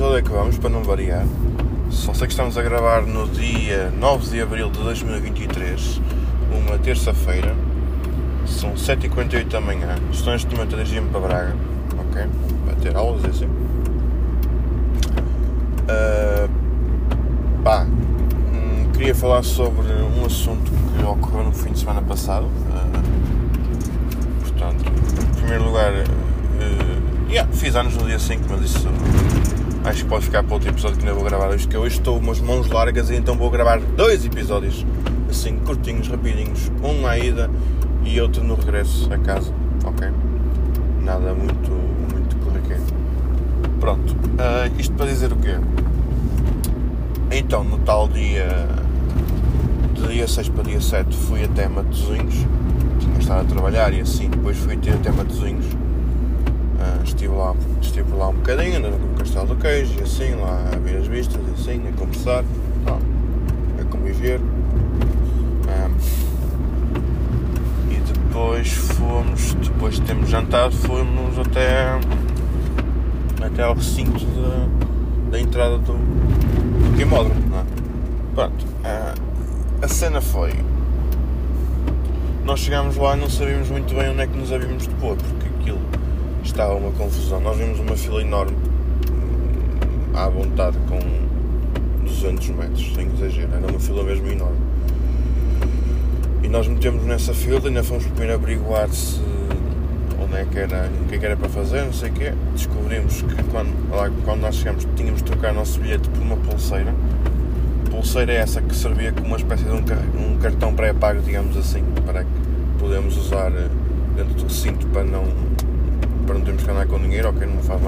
episódio é que vamos, para não variar? Só sei que estamos a gravar no dia 9 de abril de 2023, uma terça-feira. São 7h48 da manhã. Estou neste momento a dirigir-me para Braga, ok? Para ter aulas e assim. Uh, pá, hum, queria falar sobre um assunto que ocorreu no fim de semana passado. Uh, portanto, em primeiro lugar, uh, yeah, fiz anos no dia 5, mas isso acho que pode ficar para outro episódio que não vou gravar hoje, que hoje estou umas mãos largas e então vou gravar dois episódios assim curtinhos, rapidinhos, um na ida e outro no regresso a casa, ok? Nada muito, muito corriqueiro. Pronto, uh, isto para dizer o quê? Então, no tal dia de dia 6 para dia 7 fui até Matosinhos, tinha estado a trabalhar e assim, depois fui ter até Matosinhos estive, lá, estive lá um bocadinho, andando no Castelo do Queijo e assim, lá a ver as vistas e assim, a conversar, a conviver. Um, e depois fomos, depois de termos jantado, fomos até, até ao recinto da, da entrada do, do quimódromo. É? Pronto, uh, a cena foi. Nós chegámos lá e não sabíamos muito bem onde é que nos havíamos de pôr, porque estava uma confusão. Nós vimos uma fila enorme, hum, à vontade, com 200 metros, sem exagero, era uma fila mesmo enorme. E nós metemos nessa fila e ainda fomos primeiro averiguar se onde é que era, o que é que era para fazer, não sei o quê. Descobrimos que quando, lá, quando nós chegamos tínhamos de trocar o nosso bilhete por uma pulseira. Pulseira é essa que servia como uma espécie de um, um cartão pré-pago, digamos assim, para que podemos usar eh, dentro do recinto para não para não termos que andar com dinheiro, ok, não me faz.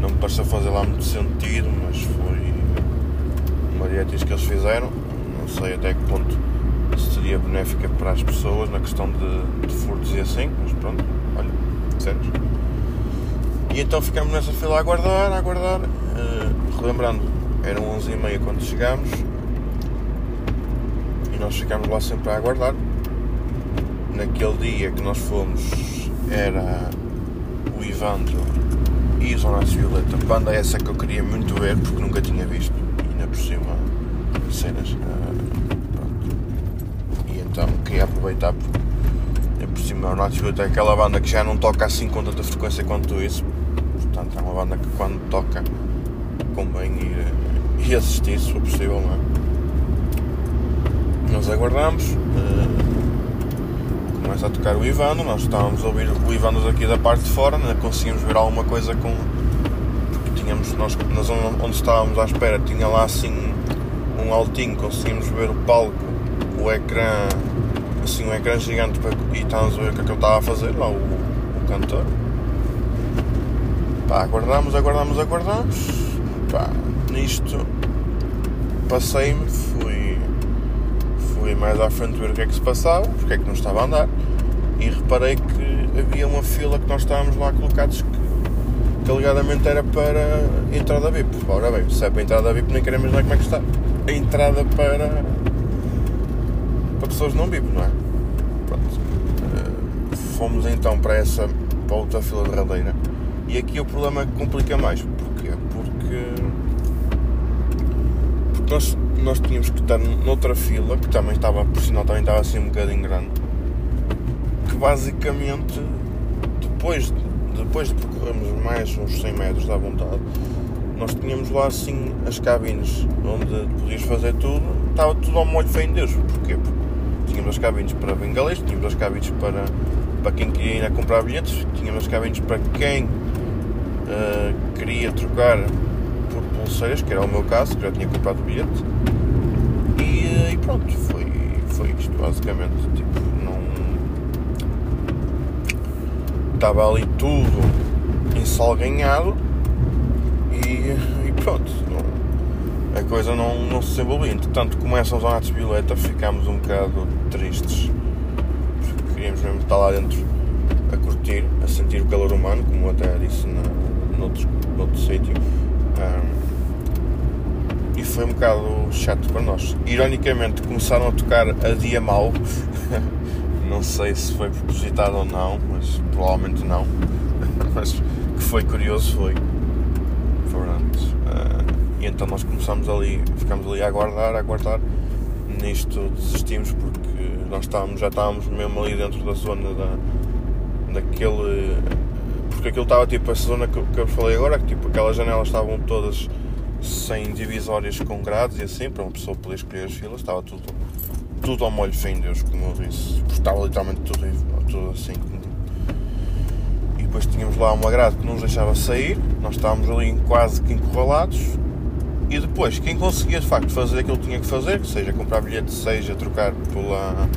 Não, me pareceu fazer lá muito sentido, mas foi uma diretriz que eles fizeram. Não sei até que ponto seria benéfica para as pessoas na questão de, de furtos e assim, mas pronto, olha, sentes. E então ficamos nessa fila a aguardar, a aguardar. Uh, relembrando, eram 11h30 quando chegámos e nós ficámos lá sempre a aguardar. Naquele dia que nós fomos era o Ivandro e os Zonatos Violeta, banda essa que eu queria muito ver porque nunca tinha visto, e ainda por cima cenas. Uh, e então queria aproveitar porque é por cima o Natos Violeta é aquela banda que já não toca assim com tanta frequência quanto isso, portanto é uma banda que quando toca convém ir, ir assistir se for possível, não é? Nós aguardamos. Uh, começa a tocar o Ivano, nós estávamos a ouvir o Ivano daqui da parte de fora, ainda conseguimos ver alguma coisa com. Porque tínhamos, nós na zona onde estávamos à espera, tinha lá assim um altinho, conseguimos ver o palco, o ecrã, assim um ecrã gigante e estávamos a ver o que é que ele estava a fazer, lá o, o cantor. Pá, aguardamos, aguardamos, aguardamos. Pá, nisto passei-me, fui, fui mais à frente ver o que é que se passava, porque é que não estava a andar e reparei que havia uma fila que nós estávamos lá colocados que, que alegadamente era para a entrada VIP. Ora bem, se é para a entrada VIP nem queremos ver como é que está. A entrada para, para pessoas não VIP, não é? Pronto. Uh, fomos então para essa para outra fila derradeira e aqui o problema complica mais. Porquê? Porque, porque nós, nós tínhamos que estar noutra fila que também estava, por sinal, também estava assim um bocadinho grande basicamente, depois, depois de percorrermos mais uns 100 metros à vontade, nós tínhamos lá assim as cabines onde podias fazer tudo, estava tudo ao molho feio em Deus. Porquê? Porque tínhamos as cabines para bengalês, tínhamos as cabines para, para quem queria ir a comprar bilhetes, tínhamos as cabines para quem uh, queria trocar por pulseiras, que era o meu caso, que já tinha comprado o bilhete. E, eh, e pronto, foi, foi isto basicamente. Tipo, estava ali tudo ensalganhado e, e pronto, não, a coisa não, não se desenvolveu. Entretanto, começam os atos de violeta, ficámos um bocado tristes, porque queríamos mesmo estar lá dentro a curtir, a sentir o calor humano, como até disse na, noutro, noutro sítio. Um, foi um bocado chato para nós. Ironicamente, começaram a tocar a dia mal. Não sei se foi propositado ou não, mas provavelmente não. mas que foi curioso foi. então nós começamos ali, ficamos ali a aguardar, a aguardar. Nisto desistimos porque nós estávamos, já estávamos mesmo ali dentro da zona da, daquele. Porque aquilo estava tipo essa zona que, que eu falei agora, que tipo aquelas janelas estavam todas sem divisórias com grades e assim, para uma pessoa poder escolher as filas, estava tudo, tudo ao molho fim Deus, como eu disse. Estava literalmente tudo, tudo assim. E depois tínhamos lá uma grade que não nos deixava sair, nós estávamos ali quase que encurralados. E depois, quem conseguia de facto fazer aquilo que tinha que fazer, seja comprar bilhete, seja trocar pela,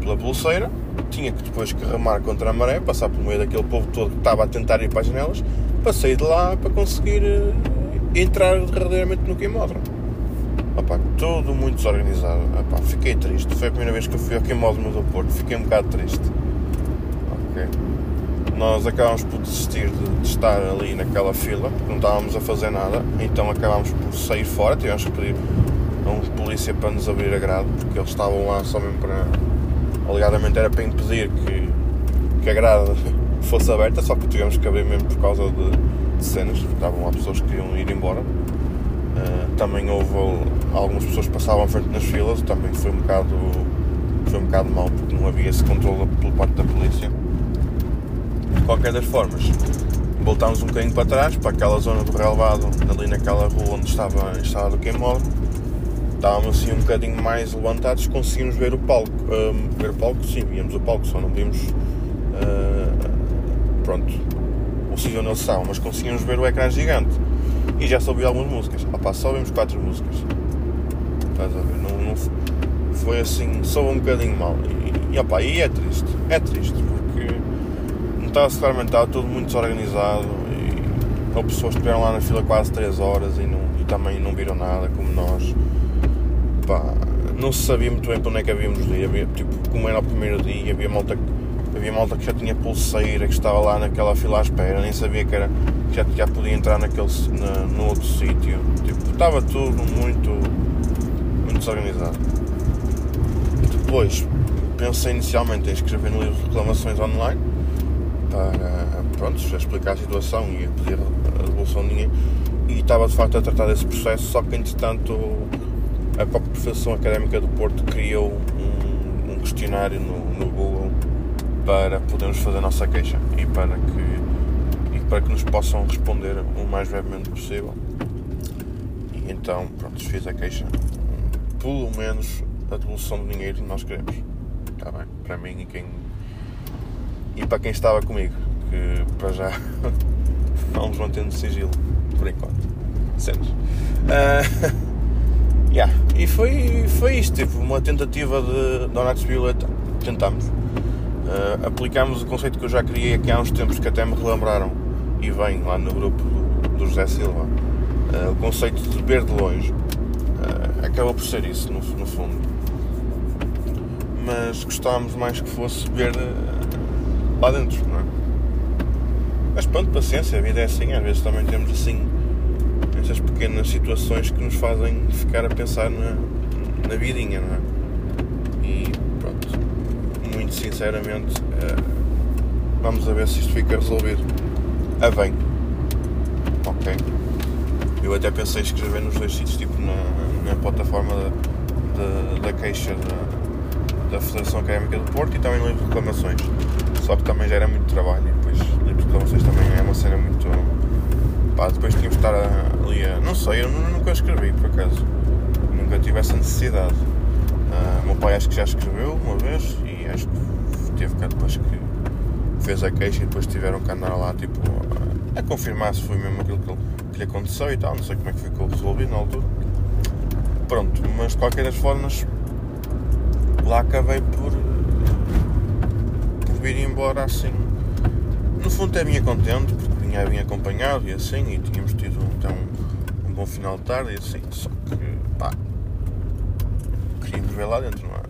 pela pulseira, tinha que depois que remar contra a maré, passar por meio daquele povo todo que estava a tentar ir para as janelas, para sair de lá para conseguir eh, entrar verdadeiramente no queimódromo. Opa, tudo muito desorganizado. Opa, fiquei triste. Foi a primeira vez que eu fui ao queimódromo do Porto. Fiquei um bocado triste. Nós acabámos por desistir de, de, estar ali naquela fila, porque não estávamos a fazer nada. Então acabámos por sair fora. Tivemos que pedir a um polícia para nos abrir a grade, porque eles estavam lá só mesmo para. Alegadamente era para impedir que, que a grade fosse aberta, só que tivemos que abrir mesmo por causa de de cenas, estavam lá pessoas que queriam ir embora. Uh, também houve algumas pessoas que passavam frente nas filas, também foi um bocado, foi um bocado porque não havia esse controle por parte da polícia. De qualquer das formas, voltámos um bocadinho para trás, para aquela zona do relevado, ali naquela rua onde estava instalado o queimóvel. Estávamos assim um bocadinho mais levantados, conseguimos ver o palco. Uh, ver o palco, sim, víamos o palco, só não vimos. Uh, pronto, o estavam, mas conseguimos ver o ecrã gigante. E já soube algumas músicas. Opá, só vimos quatro músicas. Estás a ver? Não, não foi assim, soube um bocadinho mal. E, e, opa, e é triste. É triste porque claramente estava tudo muito desorganizado e houve pessoas que estiveram lá na fila quase 3 horas e, não, e também não viram nada, como nós. Não se sabia muito bem para onde é que havíamos de ir. Havia, tipo, como era o primeiro dia, havia malta Havia malta que já tinha pulseira, que estava lá naquela fila à espera, nem sabia que, era, que já, já podia entrar naquele, na, no outro sítio. Tipo, estava tudo muito, muito desorganizado. Depois, pensei inicialmente em escrever no livro de reclamações online para pronto, explicar a situação e pedir a devolução de dinheiro e estava de facto a tratar desse processo, só que entretanto a própria Profissão Académica do Porto criou um, um questionário no, no Google para podermos fazer a nossa queixa e para que, e para que nos possam responder o mais brevemente possível. E então, pronto, fiz a queixa. Pelo menos a devolução do dinheiro que nós queremos. Está bem? Para mim e quem. E para quem estava comigo, que para já vamos mantendo sigilo, por enquanto. Sentes? Uh, yeah. E foi, foi isto, tipo, uma tentativa de Donuts Violeta. Tentamos uh, aplicámos o conceito que eu já criei aqui há uns tempos que até me relembraram e vem lá no grupo do, do José Silva. Uh, o conceito de ver de longe uh, acaba por ser isso, no, no, fundo. Mas gostávamos mais que fosse ver lá dentro, não é? Mas pronto, paciência, a vida é assim, às vezes também temos assim essas pequenas situações que nos fazem ficar a pensar na, na vidinha, não é? Sinceramente, uh, vamos a ver se isto fica resolvido. A bem. Ok. Eu até pensei escrever nos dois sítios, tipo na, na plataforma da, da, da queixa da, da Federação Académica do Porto e também no livro de reclamações. Só que também já era muito trabalho e depois livro de reclamações também é uma cena muito. Pá, depois tínhamos de estar ali a. Não sei, eu nunca escrevi por acaso. Nunca tive essa necessidade. Uh, meu pai acho que já escreveu uma vez e acho que teve cá depois que fez a queixa e depois tiveram que andar lá tipo a, a confirmar se foi mesmo aquilo que, que, lhe aconteceu e tal, não sei como é que ficou resolvido na altura. Pronto, mas de qualquer das formas lá acabei por, por vir embora assim. No fundo até vinha contente porque vinha bem acompanhado e assim e tínhamos tido então um bom final de tarde e assim, só que pá queríamos ver lá dentro, não é?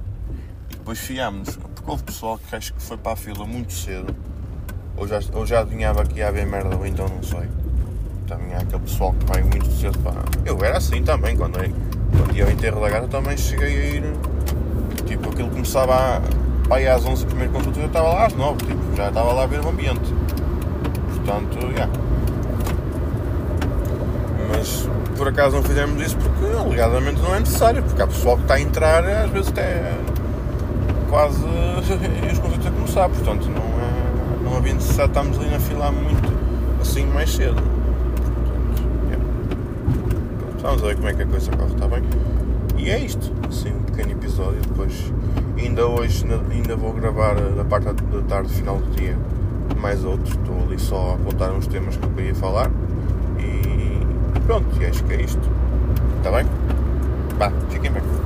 Depois fiámos porque houve pessoal que acho que foi para a fila muito cedo, ou já, ou já adivinhava que ia haver merda, ou então não sei. Também há aquele pessoal que vai muito cedo para. Eu era assim também, quando, eu, quando ia ao enterro da gata também cheguei a ir. Tipo, aquilo começava a, para às 11 primeiro consulta, eu estava lá às 9, tipo, já estava lá a ver o ambiente. Portanto, já. Yeah. Mas por acaso não fizemos isso porque alegadamente não é necessário, porque há pessoal que está a entrar às vezes até quase os concertos a começar, portanto não, é, não havia necessidade de estarmos ali na fila muito assim mais cedo. Portanto, é. Vamos ver como é que a coisa corre, está bem? E é isto, assim, um pequeno episódio. Depois, ainda hoje, ainda vou gravar da parte da tarde, final do dia, mais outros. Estou ali só a apontar uns temas que eu queria falar. E pronto, acho que é isto. Está bem? Vá, fiquem bem.